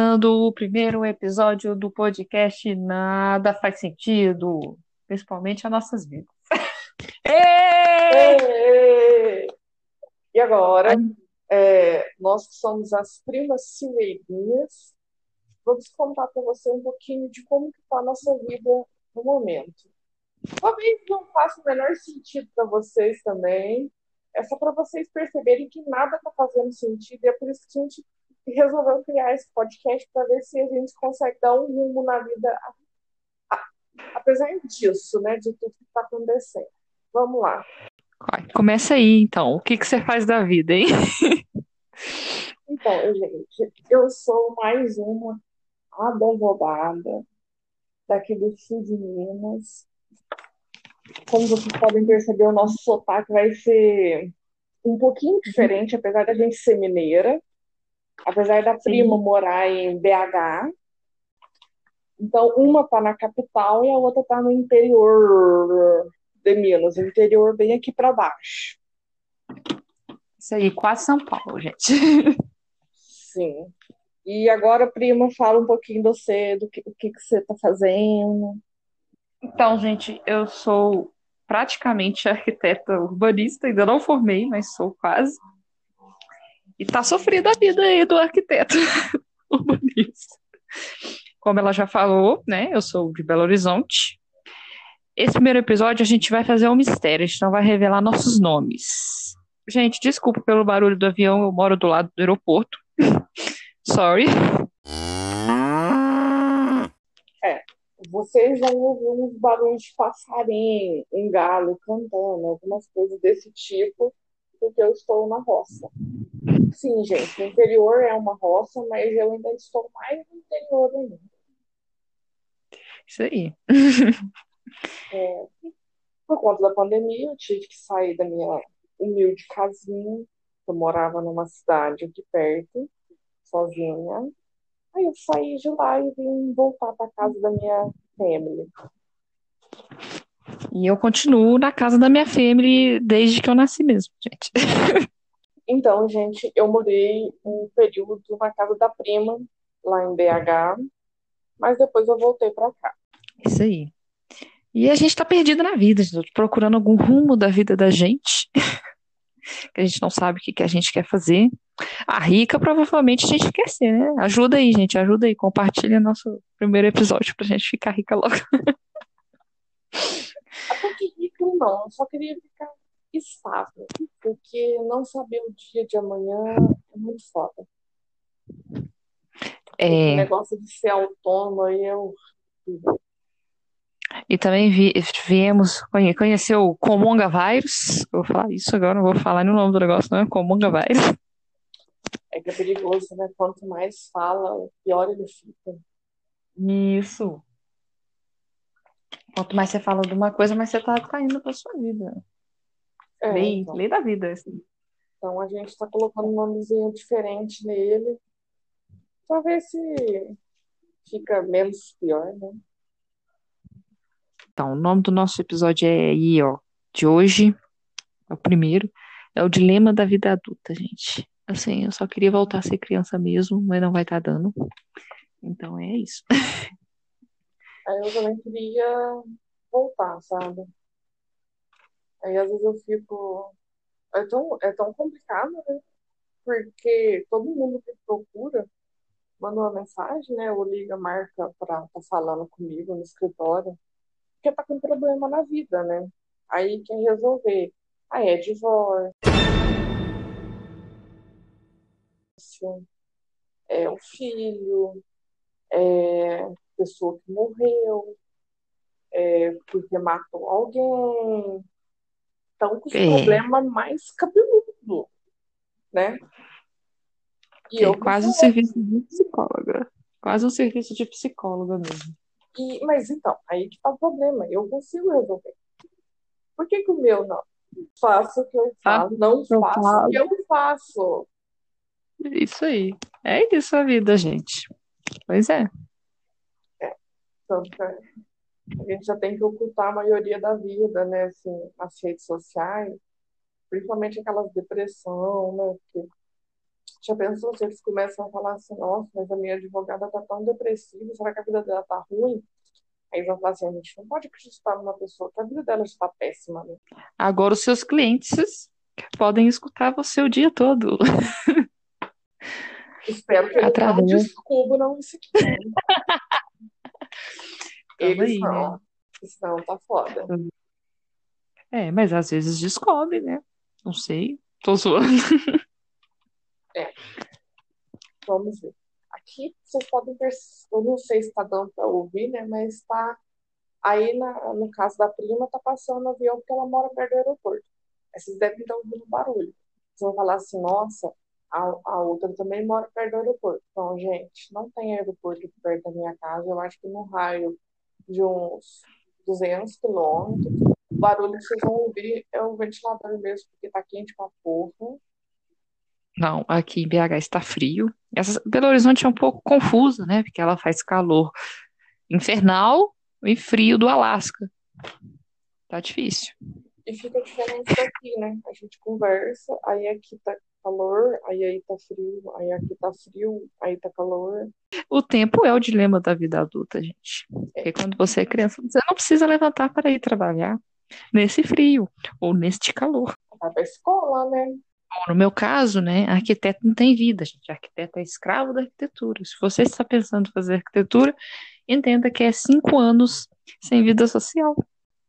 começando o primeiro episódio do podcast Nada Faz Sentido, principalmente as nossas vidas. E agora, é, nós que somos as primas silveirinhas, vamos contar para você um pouquinho de como está a nossa vida no momento. Talvez não faça o menor sentido para vocês também, é só para vocês perceberem que nada está fazendo sentido, e é por isso que a gente resolveu criar esse podcast para ver se a gente consegue dar um rumo na vida, apesar disso, né, de tudo que está acontecendo. Vamos lá. Começa aí, então. O que, que você faz da vida, hein? Então, gente, eu sou mais uma advogada daqui do sul de Minas. Como vocês podem perceber, o nosso sotaque vai ser um pouquinho diferente, apesar da gente ser mineira apesar da prima Sim. morar em BH. Então, uma está na capital e a outra está no interior de Minas, interior bem aqui para baixo. Isso aí, quase São Paulo, gente. Sim. E agora, prima, fala um pouquinho de você, do que, o que, que você está fazendo. Então, gente, eu sou praticamente arquiteta urbanista, ainda não formei, mas sou quase. E tá sofrendo a vida aí do arquiteto urbanista. Como ela já falou, né? Eu sou de Belo Horizonte. Esse primeiro episódio a gente vai fazer um mistério, a gente não vai revelar nossos nomes. Gente, desculpa pelo barulho do avião, eu moro do lado do aeroporto. Sorry. É, vocês vão ouvir uns barulhos de passarinho, um galo cantando, algumas coisas desse tipo, porque eu estou na roça. Sim, gente, o interior é uma roça, mas eu ainda estou mais no interior ainda. Isso aí. É, por conta da pandemia, eu tive que sair da minha humilde casinha. Eu morava numa cidade aqui perto, sozinha. Aí eu saí de lá e vim voltar para casa da minha family. E eu continuo na casa da minha family desde que eu nasci mesmo, gente. Então, gente, eu morei um período na casa da prima, lá em BH, mas depois eu voltei para cá. Isso aí. E a gente tá perdido na vida, procurando algum rumo da vida da gente, que a gente não sabe o que, que a gente quer fazer. A rica provavelmente a gente quer ser, né? Ajuda aí, gente, ajuda aí, compartilha nosso primeiro episódio pra gente ficar rica logo. Até que rica não, eu só queria ficar estável, porque não saber o dia de amanhã é muito foda. É... O negócio de ser autônomo aí é horrível. E também vi, viemos conhecer o Comonga Vírus. Vou falar isso agora, não vou falar no nome do negócio, não é Comonga Vírus. É que é perigoso, né? Quanto mais fala, pior ele fica. Isso. Quanto mais você fala de uma coisa, mais você tá caindo pra sua vida. É, lei, então. lei da vida, assim. Então a gente está colocando um nomezinho diferente nele para ver se fica menos pior, né? Então, o nome do nosso episódio é aí, ó, de hoje, é o primeiro, é o dilema da vida adulta, gente. Assim, eu só queria voltar a ser criança mesmo, mas não vai estar tá dando. Então é isso. Aí eu também queria voltar, sabe? Aí às vezes eu fico. É tão, é tão complicado, né? Porque todo mundo que procura manda uma mensagem, né? Ou liga, marca pra tá falando comigo no escritório, porque tá com problema na vida, né? Aí quer resolver. Aí é divórcio, é o filho, é pessoa que morreu, é porque matou alguém, estão com os é. problemas mais cabeludos, né? E é quase um serviço de psicóloga. Quase um serviço de psicóloga mesmo. E, mas então, aí que tá o problema. Eu consigo resolver. Por que, que o meu não? Faço o que eu faço, não faço falo. o que eu faço. Isso aí. É isso a vida, gente. Pois é. É. Tanto é a gente já tem que ocultar a maioria da vida, né, assim, nas redes sociais, principalmente aquelas depressão, né, que Já pensou se eles começam a falar assim, nossa, mas a minha advogada tá tão depressiva, será que a vida dela tá ruim? Aí vão falar assim, a gente não pode acreditar numa pessoa que a vida dela está péssima, né? Agora os seus clientes podem escutar você o dia todo. Espero que Através. não descubram isso aqui. Eles aí, não. né? Senão tá foda. É, mas às vezes descobre, né? Não sei. Tô zoando. Vamos ver. Aqui vocês podem perceber, eu não sei se tá dando para ouvir, né? Mas tá aí na, no caso da prima, tá passando o avião porque ela mora perto do aeroporto. Aí vocês devem estar ouvindo barulho. Vocês vão falar assim, nossa, a, a outra também mora perto do aeroporto. Então, gente, não tem aeroporto perto da minha casa. Eu acho que no raio de uns 200 quilômetros. O barulho que vocês vão ouvir é o ventilador mesmo, porque tá quente pra porra. Não, aqui em BH está frio. Essa, Belo Horizonte é um pouco confusa, né? Porque ela faz calor infernal e frio do Alasca. Tá difícil. E fica diferente daqui, né? A gente conversa, aí aqui tá calor, aí aí tá frio, aí aqui tá frio, aí tá calor. O tempo é o dilema da vida adulta, gente. Porque quando você é criança, você não precisa levantar para ir trabalhar nesse frio ou neste calor. Vai pra escola, né? Bom, No meu caso, né, arquiteto não tem vida, gente. Arquiteto é escravo da arquitetura. Se você está pensando em fazer arquitetura, entenda que é cinco anos sem vida social.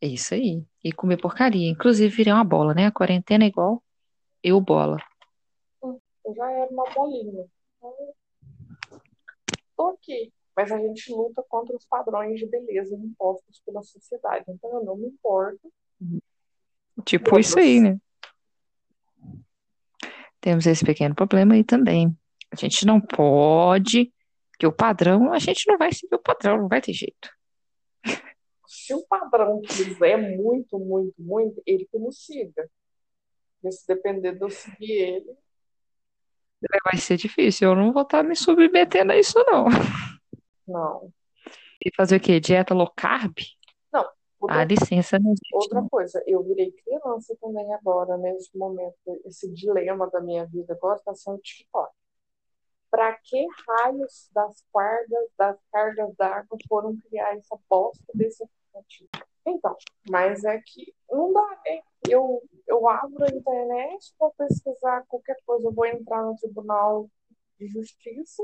É isso aí. E comer porcaria. Inclusive, virei uma bola, né? A quarentena é igual eu bola. Eu já era uma bolinha. Então, tô aqui. Mas a gente luta contra os padrões de beleza impostos pela sociedade. Então eu não me importo. Tipo Outros. isso aí, né? Temos esse pequeno problema aí também. A gente não pode, que o padrão, a gente não vai seguir o padrão, não vai ter jeito. Se o padrão quiser muito, muito, muito, ele que nos siga. Porque se depender de eu seguir ele, Vai ser difícil. Eu não vou estar me submetendo a isso, não. não. E fazer o quê? Dieta low carb? Outra, Ah, licença, né, gente? outra coisa, eu virei criança também agora, nesse momento. Esse dilema da minha vida agora está sendo TikTok. Para que raios das cargas, das cargas d'água foram criar essa bosta desse aplicativo? Então, mas é que não dá, né? Eu, eu abro a internet para pesquisar qualquer coisa, eu vou entrar no Tribunal de Justiça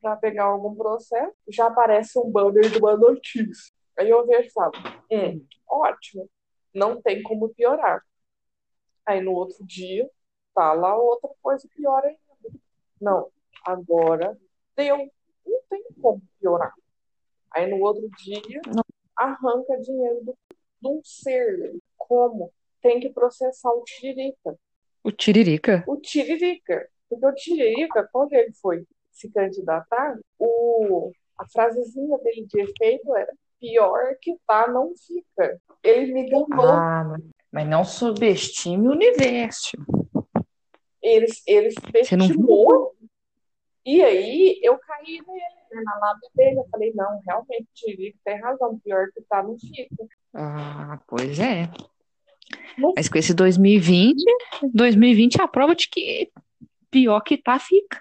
para pegar algum processo, já aparece um banner de uma notícia. Aí eu vejo e falo, hum, ótimo, não tem como piorar. Aí no outro dia, tá lá outra coisa pior ainda. Não, agora deu, não tem como piorar. Aí no outro dia, Não. Arranca dinheiro do, de um ser. Como? Tem que processar o Tiririca. O Tiririca? O Tiririca. Porque o Tiririca, quando ele foi se candidatar, o, a frasezinha dele de efeito era pior que tá, não fica. Ele me ganhou. Ah, mas- não subestime o universo. Ele, ele subestimou. E aí eu caí nele, na lábia dele. Eu falei, não, realmente, o Tiririca tem razão. Pior que tá, não fica. Ah, pois é. Mas com esse 2020, 2020 é a prova de que pior que tá, fica.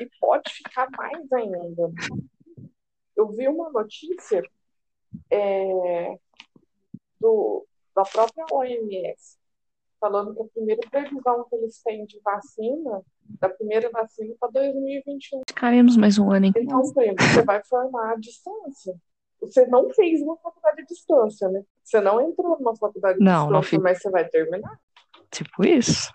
E pode ficar mais ainda. Eu vi uma notícia é, do, da própria OMS falando que a primeira previsão que eles têm de vacina, da primeira vacina para 2021. Ficaremos mais um ano. Então, primo, você vai formar à distância. Você não fez uma faculdade à distância, né? Você não entrou numa faculdade à Não, não distância, fiz. mas você vai terminar. Tipo isso.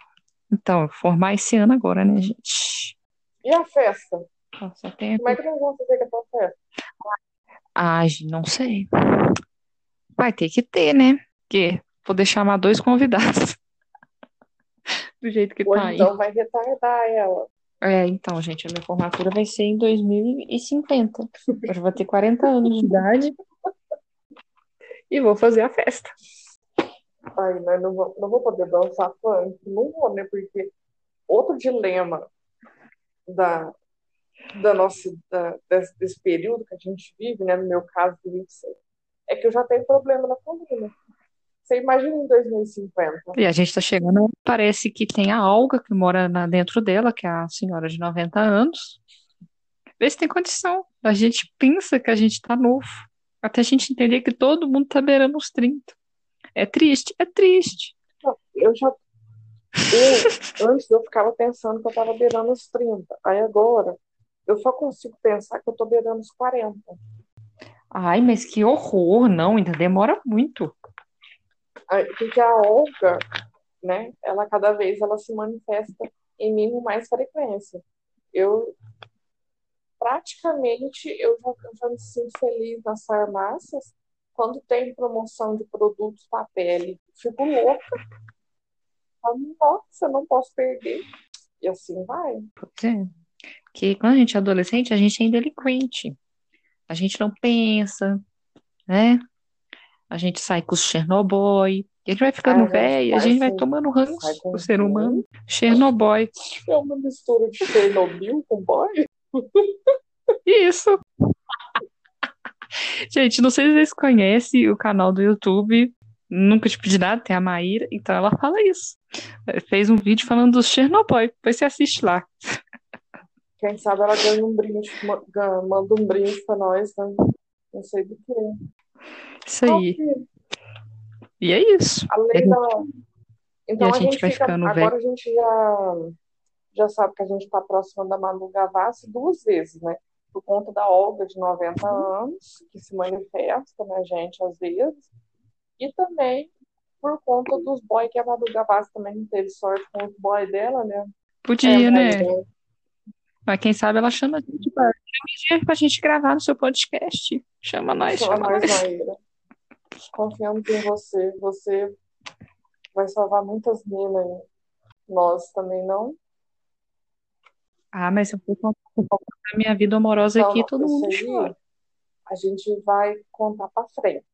Então, formar esse ano agora, né, gente? E a festa? Nossa, tem... Como é que nós vamos fazer com a festa? Ah, gente, não sei. Vai ter que ter, né? Porque poder chamar dois convidados. Do jeito que Ou tá aí. então vai retardar ela. É, então, gente, a minha formatura vai ser em 2050. Eu já vou ter 40 anos de idade e vou fazer a festa. Ai, mas não vou, não vou poder dançar funk. Não vou, né? Porque outro dilema da, da nossa, da- desse, desse período que a gente vive, né? No meu caso, de 26, é que eu já tenho problema na coluna. Você imagina em 2050. E a gente tá chegando, parece que tem a Olga que mora na- dentro dela, que é a senhora de 90 anos. Vê se tem condição. A gente pensa que a gente tá novo. Até a gente entender que todo mundo tá beirando os 30. É triste? É triste. Eu já. Eu, antes eu ficava pensando que eu tava beirando os 30. Aí agora, eu só consigo pensar que eu tô beirando os 40. Ai, mas que horror. Não, ainda demora muito. Porque a Olga, né, ela cada vez ela se manifesta em mim com mais frequência. Eu praticamente eu já, eu já me sinto feliz nas farmácias quando tem promoção de produtos para pele. Fico louca. Nossa, eu não posso perder. E assim vai. É. Que quando a gente é adolescente, a gente é indelinquente. A gente não pensa, né? A gente sai com os Chernobyl. E a gente vai ficando Aí a gente velho, a gente vai tomando ranço com do ser humano. Chernobyl. É uma mistura de Chernobyl com boy. Isso. Gente, não sei se vocês conhecem o canal do YouTube. Nunca te pedi nada, tem a Maíra, então ela fala isso. Fez um vídeo falando dos Chernobyl. Depois você assiste lá. Quem sabe ela ganha um brinde, manda um brinde pra nós, né? Não sei do que. Isso aí. E é isso. Além da. Então E a gente gente vai fica. ficando Agora a gente já, já sabe que a gente está próximo da Manu Gavassi duas vezes, né? Por conta da Olga, de 90 anos, que se manifesta na gente às vezes. E também por conta dos boys que a Manu Gavassi também não teve sorte com os boys dela, né? Podia, É, né? mas, quem sabe ela chama a gente pra, chama a gente pra gente gravar no seu podcast. Chama nós, Chama chama nós, nós. Maíra. Confiamos em você. Você vai salvar muitas minas aí. Nós também não. Ah, mas eu vou contar um pouco da minha vida amorosa Não, aqui, não, todo mundo chora. a gente vai contar pra frente,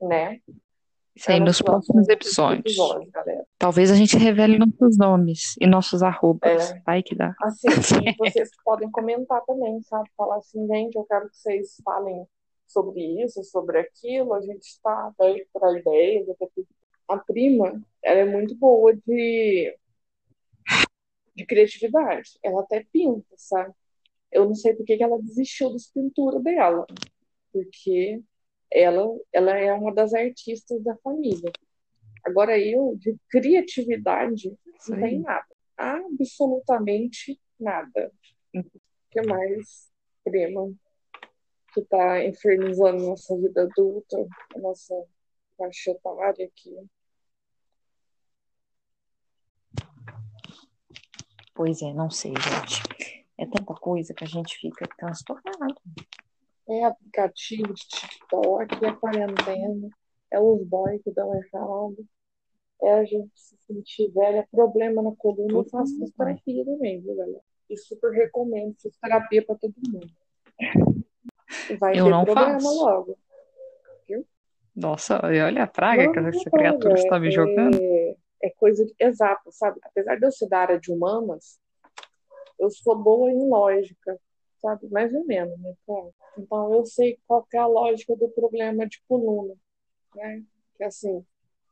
né? Isso aí É nos próximos episódios. episódios, galera. Talvez a gente revele nossos nomes e nossos arrobas. É. Vai que dá. Assim, e vocês podem comentar também, sabe? Falar assim, gente, eu quero que vocês falem sobre isso, sobre aquilo. A gente está aberto para ideias. A prima, ela é muito boa de, de criatividade. Ela até pinta, sabe? Eu não sei por que que ela desistiu das pinturas dela, porque ela, ela é uma das artistas da família. Agora eu, de criatividade, Isso não tem nada. Absolutamente nada. O que mais, prima, que tá infernizando nossa vida adulta, a nossa faixa etária aqui? Pois é, não sei, gente. É tanta coisa que a gente fica transtornado. É aplicativo de TikTok, é quarentena, é os boys que dão errado, é a gente se sentir velha, problema na coluna, eu faço fisioterapia também, viu, galera? E super recomendo fisioterapia pra todo mundo. Vai Eu ter não problema faço. logo. Nossa, e olha a praga que Não, essa não, criatura é- está me jogando. É, é coisa de, exata, sabe? Apesar de eu ser da área de humanas, eu sou boa em lógica, sabe? Mais ou menos, né? Claro. Então eu sei qual é a lógica do problema de coluna, né? Que assim,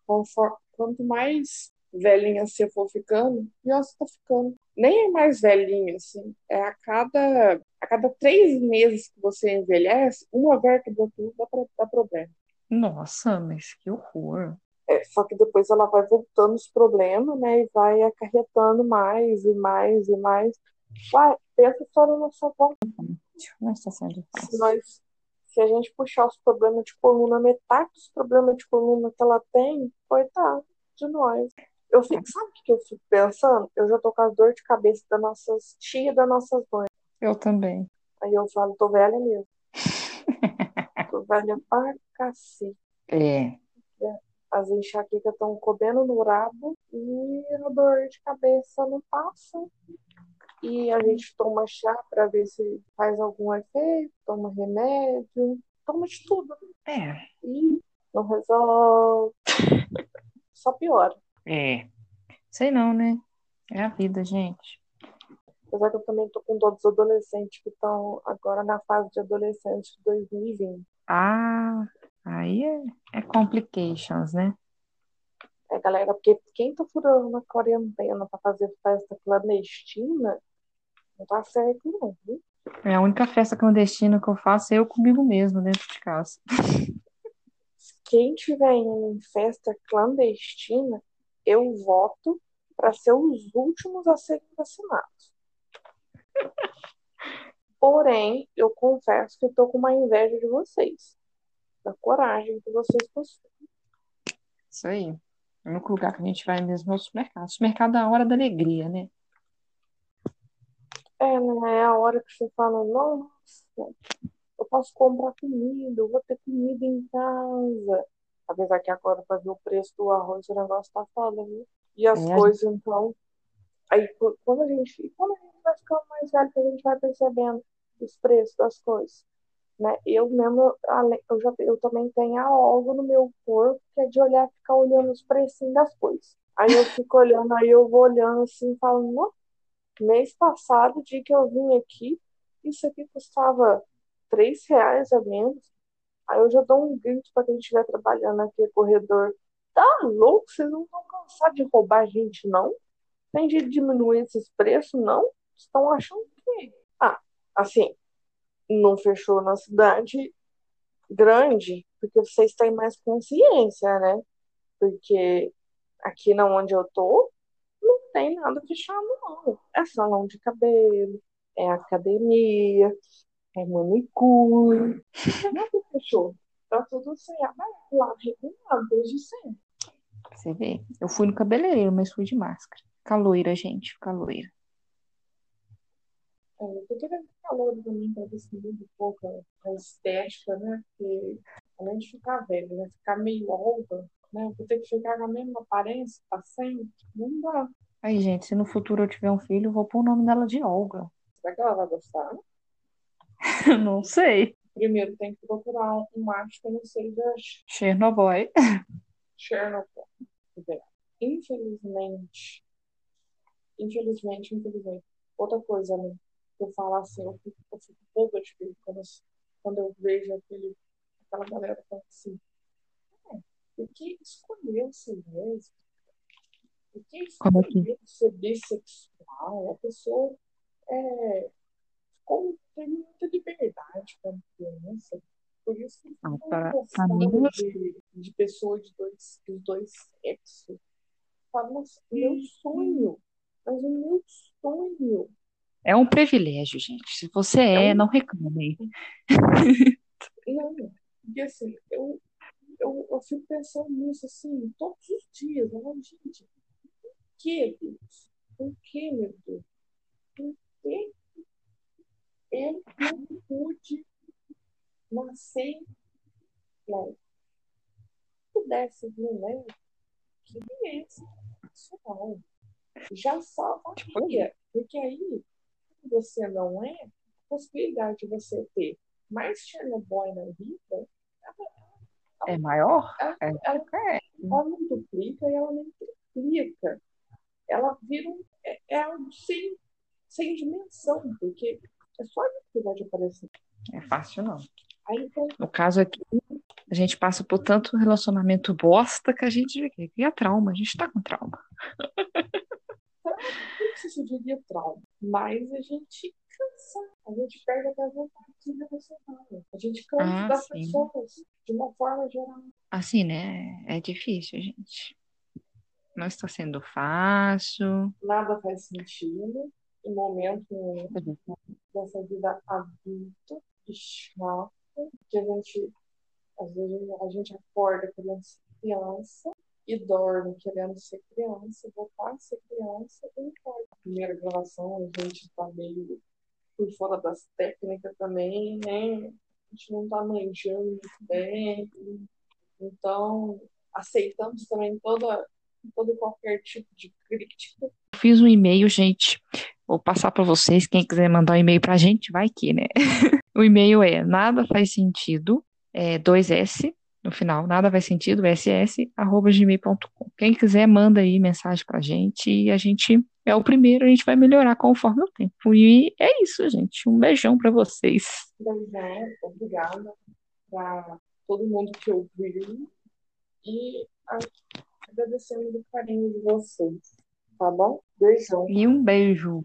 confor- quanto mais velhinha você for ficando, pior você tá ficando. Nem é mais velhinha, assim. É a cada, a cada três meses que você envelhece, uma vértebra tua dá, pra- dá problema. Nossa, mas que horror. É, só que depois ela vai voltando os problemas, né? E vai acarretando mais e mais e mais. Vai, pensa só na nossa volta. Se nós, se a gente puxar os problemas de coluna, metade dos problemas de coluna que ela tem, coitado de nós. Eu fico, sabe o que eu fico pensando? Eu já tô com as dor de cabeça das nossas tias e das nossas mães. Eu também. Aí eu falo, tô velha mesmo. tô velha pra cacete. É. As enxaquecas estão comendo no rabo e a dor de cabeça não passa. E a gente toma chá para ver se faz algum efeito, toma remédio, toma de tudo. É. E não resolve. Só piora. É. Sei não, né? É a vida, gente. Apesar que eu também tô com dó dos adolescentes que estão agora na fase de adolescente de 2020. Ah, Aí é, é complications, né? É, galera, porque quem tá furando a quarentena pra fazer festa clandestina, não tá certo, não, viu? É a única festa clandestina que eu faço é eu comigo mesmo dentro de casa. Quem tiver indo em festa clandestina, eu voto para ser os últimos a serem vacinados. Porém, eu confesso que estou com uma inveja de vocês, da coragem que vocês possuem. Isso aí. O único lugar que a gente vai mesmo é o supermercado. O supermercado é a hora da alegria, né? É, né? É a hora que você fala, nossa, eu posso comprar comida, eu vou ter comida em casa. Apesar que agora, para ver o preço do arroz, o negócio tá foda, viu? E as É, coisas, então. Aí, qu- quando a gente, quando a gente vai ficando mais velho, que a gente vai percebendo os preços das coisas, né? Eu mesmo, eu já, eu também tenho algo no meu corpo que é de olhar, ficar olhando os precinhos das coisas. Aí eu fico olhando, aí eu vou olhando assim, e falo, "Nó, mês passado, dia que eu vim aqui, isso aqui custava três reais a menos. Aí eu já dou um grito para quem estiver trabalhando aqui, corredor. Tá louco? Vocês não vão cansar de roubar gente, não? Tem de diminuir esses preços, não? Estão achando que. Ah, assim, não fechou na cidade grande, porque vocês têm mais consciência, né? Porque aqui na onde eu tô, tem nada fechado, não. É salão de cabelo, é academia, é manicure. Nada fechou. Tá tudo sem aberto lá, regulado desde sempre. Você vê. Eu fui no cabeleireiro, mas fui de máscara. Fica loira, gente. Fica loira. É, eu tô querendo ficar louro também para ver se muda um pouco a estética, né? Porque além de ficar velho, né? Ficar meio olga, né? Eu vou ter que ficar com a mesma aparência pra sempre. Não dá. Aí, gente, se no futuro eu tiver um filho, eu vou pôr o nome dela de Olga. Será que ela vai gostar? Não sei. Primeiro tem que procurar um, macho que não seja Chernobyl. Chernobyl. Infelizmente, infelizmente, infelizmente. Outra coisa, né? Eu falo assim, eu fico, eu fico boba de ver quando, eu- quando eu vejo aquele, aquela galera falando assim, é, por que escolheu ser lésbica? Por que Como escolheu ser bissexual? A pessoa é, ficou, teve muita liberdade para criança. Por isso que Ah, ficou pra- pra gostando mim- de, de pessoas de dois, dos dois sexos. Fala, nossa, meu sonho, mas o meu sonho. É um privilégio, gente. Se você é, É um- não reclame. Não, porque assim, eu, eu, eu fico pensando nisso assim, todos os dias. Eu falo, gente, que, Deus? Por que, meu Deus? Por que eu não pude nascer? Se pudesse vir leve, que viesse pessoal. Já salvaria. Porque aí, você não é, a possibilidade de você ter mais Chernobyl na vida, É maior? ela, É. ela, É. ela não duplica e ela nem triplica. Ela vira um, é, é algo sem, sem dimensão, porque é só a dificuldade de aparecer. É fácil, não. Aí então, No caso aqui, a gente passa por tanto relacionamento bosta que a gente cria trauma. A gente tá com trauma. não sei se diria trauma, mas a gente cansa, a gente perde até a vontade de se relacionar. A gente cansa Ah, das sim. pessoas, de uma forma geral. Assim, né? É difícil, gente. Não está sendo fácil. Nada faz sentido em momento nenhum dessa vida adulta e chata, que a gente, às vezes, a gente acorda querendo ser criança e dorme querendo ser criança, voltar a ser criança e não pode. Primeira gravação, a gente tá meio por fora das técnicas também, né? A gente não tá manjando muito bem. Então, aceitamos também toda, todo e qualquer tipo de crítica. Eu fiz um e-mail, gente. Vou passar para vocês. Quem quiser mandar um e-mail pra gente, vai aqui, né? O e-mail é nada faz sentido, é 2S no final, nada faz sentido, ss, arroba gmail.com. Quem quiser, manda aí mensagem pra gente e a gente é o primeiro, a gente vai melhorar conforme o tempo. E é isso, gente. Um beijão pra vocês. Beijão, obrigada. Pra todo mundo que ouviu e agradecendo o carinho de vocês. Tá bom? Beijão. E um beijo.